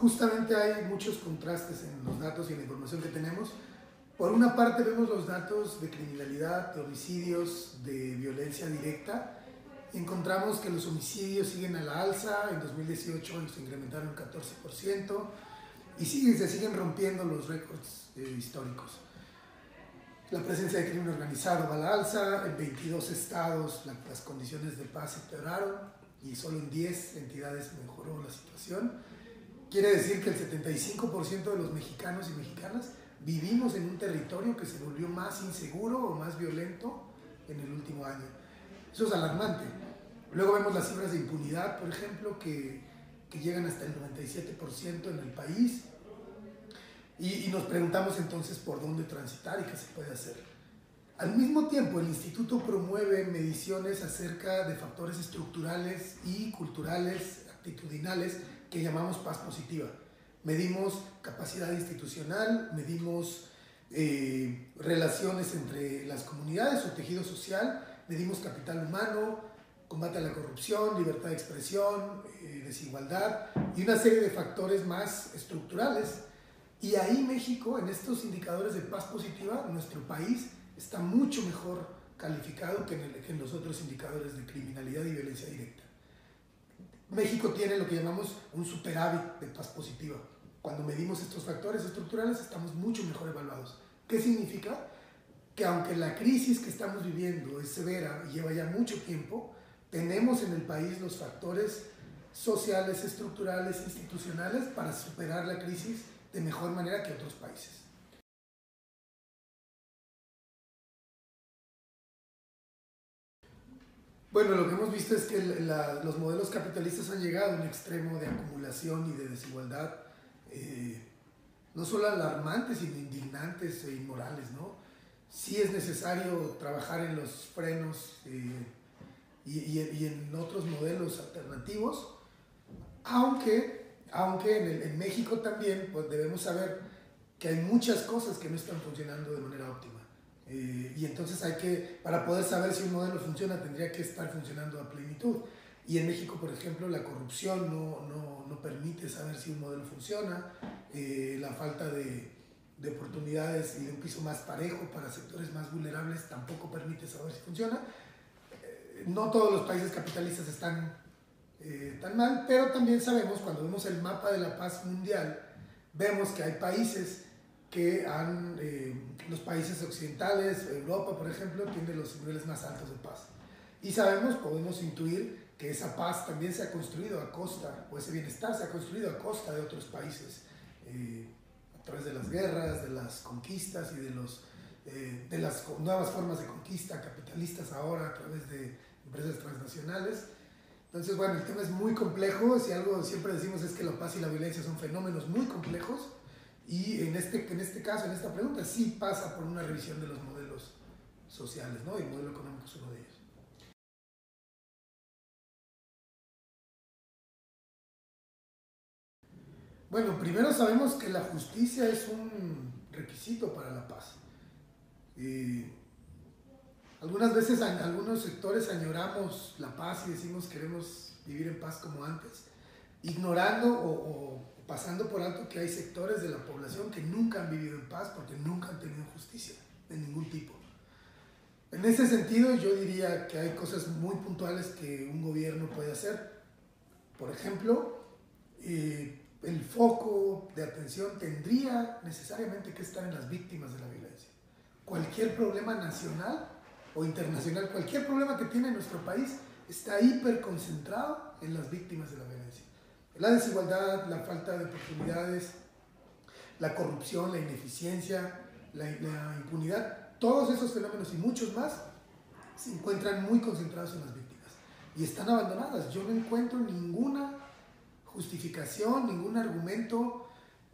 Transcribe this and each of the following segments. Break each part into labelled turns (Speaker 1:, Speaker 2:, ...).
Speaker 1: justamente hay muchos contrastes en los datos y en la información que tenemos. Por una parte vemos los datos de criminalidad, de homicidios, de violencia directa. Encontramos que los homicidios siguen a la alza. En 2018 se incrementaron un 14% y siguen, se siguen rompiendo los récords eh, históricos. La presencia de crimen organizado va a la alza. En 22 estados las condiciones de paz empeoraron y solo en 10 entidades mejoró la situación. Quiere decir que el 75% de los mexicanos y mexicanas vivimos en un territorio que se volvió más inseguro o más violento en el último año. Eso es alarmante. Luego vemos las cifras de impunidad, por ejemplo, que, que llegan hasta el 97% en el país. Y, y nos preguntamos entonces por dónde transitar y qué se puede hacer. Al mismo tiempo, el instituto promueve mediciones acerca de factores estructurales y culturales, actitudinales, que llamamos paz positiva. Medimos capacidad institucional, medimos eh, relaciones entre las comunidades o tejido social, medimos capital humano, combate a la corrupción, libertad de expresión, eh, desigualdad y una serie de factores más estructurales. Y ahí México, en estos indicadores de paz positiva, nuestro país está mucho mejor calificado que en, que en los otros indicadores de criminalidad y violencia directa. México tiene lo que llamamos un superávit de paz positiva. Cuando medimos estos factores estructurales estamos mucho mejor evaluados. ¿Qué significa? Que aunque la crisis que estamos viviendo es severa y lleva ya mucho tiempo, tenemos en el país los factores sociales, estructurales, institucionales para superar la crisis de mejor manera que otros países. Bueno, lo que hemos visto es que los modelos capitalistas han llegado a un extremo de acumulación y de desigualdad, eh, no solo alarmantes, sino indignantes e inmorales, ¿no? Sí es necesario trabajar en los frenos eh, y, en otros modelos alternativos, aunque, aunque en, en México también pues debemos saber que hay muchas cosas que no están funcionando de manera óptima. Eh, y entonces hay que, para poder saber si un modelo funciona, tendría que estar funcionando a plenitud. Y en México, por ejemplo, la corrupción no, no, no permite saber si un modelo funciona, eh, la falta de, de, oportunidades y de un piso más parejo para sectores más vulnerables tampoco permite saber si funciona. Eh, no todos los países capitalistas están eh, tan mal, pero también sabemos, cuando vemos el mapa de la paz mundial, vemos que hay países que han, eh, los países occidentales, Europa por ejemplo, tiene los niveles más altos de paz. Y sabemos, podemos intuir que esa paz también se ha construido a costa, o ese bienestar se ha construido a costa de otros países, eh, a través de las guerras, de las conquistas y de, los, eh, de las nuevas formas de conquista capitalistas ahora a través de empresas transnacionales. Entonces, bueno, el tema es muy complejo, si algo siempre decimos es que la paz y la violencia son fenómenos muy complejos, y en este, en este caso, en esta pregunta, sí pasa por una revisión de los modelos sociales, ¿no? El modelo económico es uno de ellos. Bueno, primero sabemos que la justicia es un requisito para la paz. Y algunas veces en algunos sectores añoramos la paz y decimos queremos vivir en paz como antes, ignorando o pasando por alto que hay sectores de la población que nunca han vivido en paz porque nunca han tenido justicia de ningún tipo. En ese sentido, yo diría que hay cosas muy puntuales que un gobierno puede hacer. Por ejemplo, eh, el foco de atención tendría necesariamente que estar en las víctimas de la violencia. Cualquier problema nacional o internacional, cualquier problema que tiene nuestro país está hiperconcentrado en las víctimas de la violencia. La desigualdad, la falta de oportunidades, la corrupción, la ineficiencia, la, impunidad, todos esos fenómenos y muchos más se encuentran muy concentrados en las víctimas y están abandonadas. Yo no encuentro ninguna justificación, ningún argumento,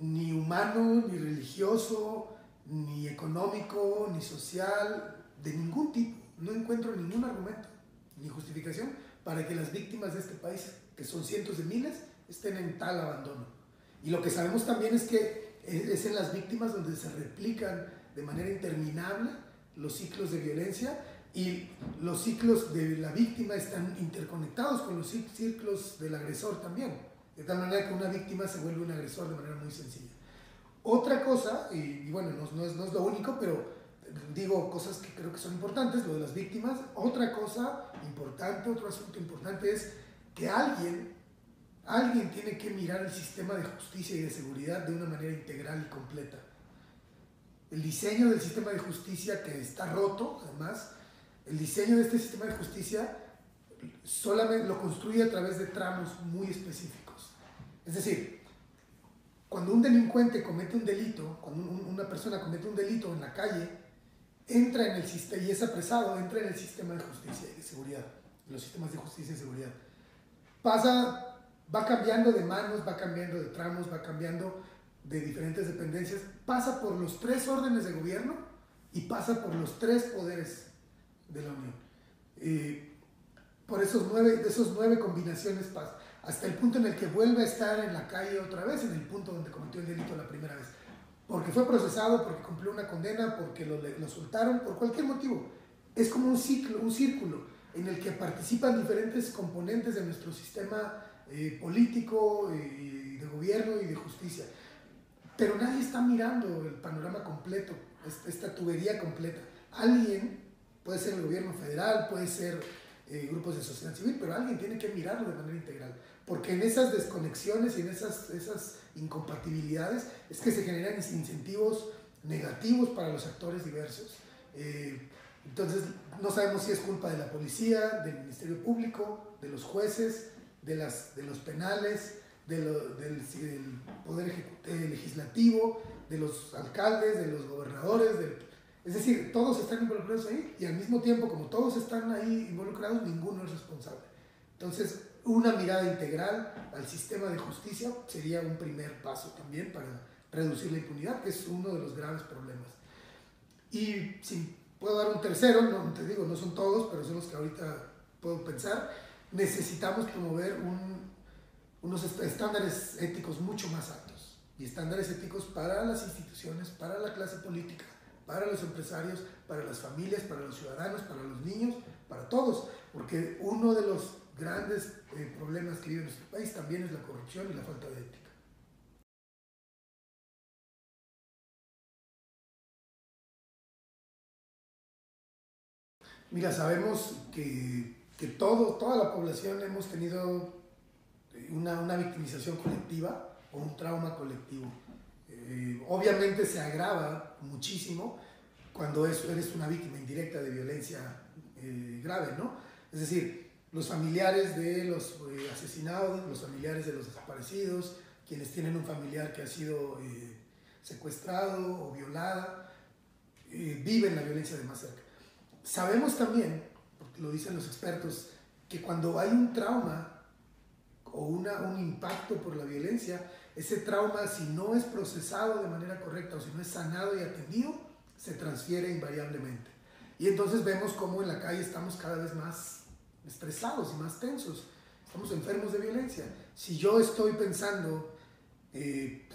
Speaker 1: ni humano, ni religioso, ni económico, ni social, de ningún tipo. No encuentro ningún argumento ni justificación para que las víctimas de este país, que son cientos de miles, estén en tal abandono. Y lo que sabemos también es que es en las víctimas donde se replican de manera interminable los ciclos de violencia y los ciclos de la víctima están interconectados con los ciclos del agresor también. de tal manera que una víctima se vuelve un agresor de manera muy sencilla. Otra cosa, y, bueno, no, es, no es lo único, pero digo cosas que creo que son importantes, lo de las víctimas. Otra cosa importante, otro asunto importante es que alguien, alguien tiene que mirar el sistema de justicia y de seguridad de una manera integral y completa. El diseño del sistema de justicia que está roto, además, el diseño de este sistema de justicia solamente lo construye a través de tramos muy específicos. Es decir, cuando un delincuente comete un delito, cuando una persona comete un delito en la calle, entra en el sistema y es apresado, entra en el sistema de justicia y de seguridad, los sistemas de justicia y seguridad. Pasa, va cambiando de manos, va cambiando de tramos, va cambiando de diferentes dependencias, pasa por los tres órdenes de gobierno y pasa por los tres poderes de la Unión. Eh, por esos nueve, de esos nueve combinaciones pasa, hasta el punto en el que vuelve a estar en la calle otra vez, en el punto donde cometió el delito la primera vez. Porque fue procesado, porque cumplió una condena, porque lo, lo soltaron, por cualquier motivo. Es como un ciclo, un círculo en el que participan diferentes componentes de nuestro sistema eh, político, eh, de gobierno y de justicia. Pero nadie está mirando el panorama completo, esta tubería completa. Alguien, puede ser el gobierno federal, puede ser eh, grupos de sociedad civil, pero alguien tiene que mirarlo de manera integral, porque en esas desconexiones y en esas, incompatibilidades es que se generan incentivos negativos para los actores diversos. Entonces, no sabemos si es culpa de la policía, del Ministerio Público, de los jueces, de, las, de los penales, del, del, Poder Legislativo, de los alcaldes, de los gobernadores, del es decir, todos están involucrados ahí y al mismo tiempo, como todos están ahí involucrados, ninguno es responsable. Entonces, una mirada integral al sistema de justicia sería un primer paso también para reducir la impunidad, que es uno de los graves problemas. Y si puedo dar un tercero, no te digo, no son todos, pero son los que ahorita puedo pensar, necesitamos promover unos estándares éticos mucho más altos y estándares éticos para las instituciones, para la clase política, para los empresarios, para las familias, para los ciudadanos, para los niños, para todos, porque uno de los grandes eh, problemas que vive nuestro país también es la corrupción y la falta de ética. Mira, sabemos que, que todo, toda la población hemos tenido una, una victimización colectiva o un trauma colectivo. Eh, obviamente se agrava muchísimo cuando eres una víctima indirecta de violencia eh, grave, ¿no? Es decir, los familiares de los eh, asesinados, los familiares de los desaparecidos, quienes tienen un familiar que ha sido secuestrado o violada, viven la violencia de más cerca. Sabemos también, lo dicen los expertos, que cuando hay un trauma o una, un impacto por la violencia, ese trauma, si no es procesado de manera correcta o si no es sanado y atendido, se transfiere invariablemente. Y entonces vemos cómo en la calle estamos cada vez más estresados y más tensos. Estamos enfermos de violencia. Si yo estoy pensando, eh,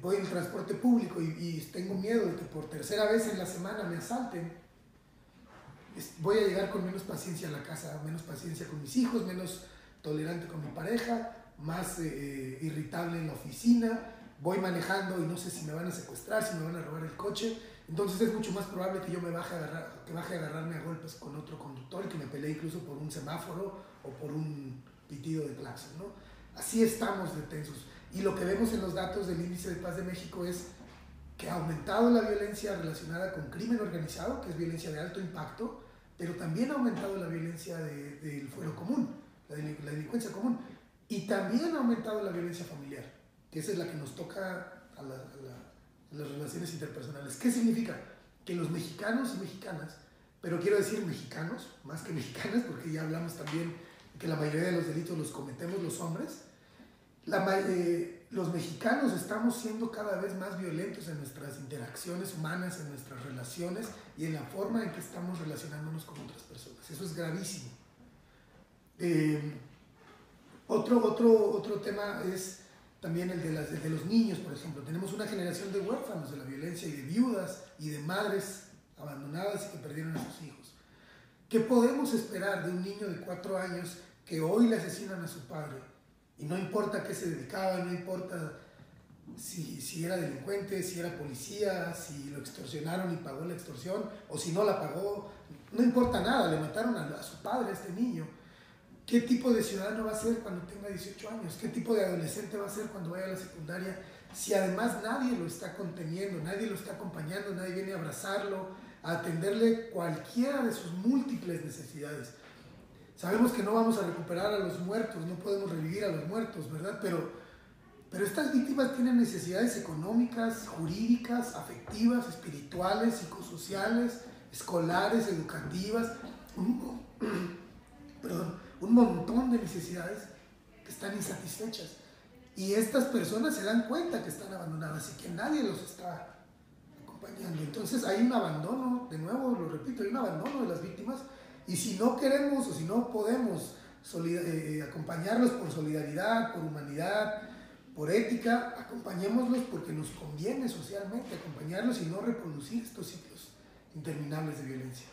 Speaker 1: voy en transporte público y, tengo miedo de que por tercera vez en la semana me asalten, voy a llegar con menos paciencia a la casa, menos paciencia con mis hijos, menos tolerante con mi pareja, más eh, eh, irritable en la oficina, voy manejando y no sé si me van a secuestrar, si me van a robar el coche, entonces es mucho más probable que yo me baje a, agarrar, que baje a agarrarme a golpes con otro conductor y que me pelee incluso por un semáforo o por un pitido de claxon, ¿no? Así estamos de tensos. Y lo que vemos en los datos del Índice de Paz de México es que ha aumentado la violencia relacionada con crimen organizado, que es violencia de alto impacto, pero también ha aumentado la violencia del fuero común, la delincuencia común. Y también ha aumentado la violencia familiar, que esa es la que nos toca a, las relaciones interpersonales. ¿Qué significa? Que los mexicanos y mexicanas, pero quiero decir mexicanos, más que mexicanas, porque ya hablamos también que la mayoría de los delitos los cometemos los hombres, la, eh, los mexicanos estamos siendo cada vez más violentos en nuestras interacciones humanas, en nuestras relaciones y en la forma en que estamos relacionándonos con otras personas. Eso es gravísimo. Eh, otro, otro, otro tema es también el de, las, de los niños, por ejemplo. Tenemos una generación de huérfanos de la violencia y de viudas y de madres abandonadas y que perdieron a sus hijos. ¿Qué podemos esperar de un niño de cuatro años que hoy le asesinan a su padre Y no importa a qué se dedicaba, no importa si, si, era delincuente, si era policía, si lo extorsionaron y pagó la extorsión, o si no la pagó, no importa nada, le mataron a, a, su padre, a este niño. ¿Qué tipo de ciudadano va a ser cuando tenga 18 años? ¿Qué tipo de adolescente va a ser cuando vaya a la secundaria? Si además nadie lo está conteniendo, nadie lo está acompañando, nadie viene a abrazarlo, a atenderle cualquiera de sus múltiples necesidades. Sabemos que no vamos a recuperar a los muertos, no podemos revivir a los muertos, ¿verdad? Pero, pero estas víctimas tienen necesidades económicas, jurídicas, afectivas, espirituales, psicosociales, escolares, educativas, un, perdón, un montón de necesidades que están insatisfechas. Y estas personas se dan cuenta que están abandonadas y que nadie los está acompañando. Entonces hay un abandono, de nuevo lo repito, hay un abandono de las víctimas y si no queremos o si no podemos eh, acompañarlos por solidaridad, por humanidad, por ética, acompañémoslos porque nos conviene socialmente acompañarlos y no reproducir estos ciclos interminables de violencia.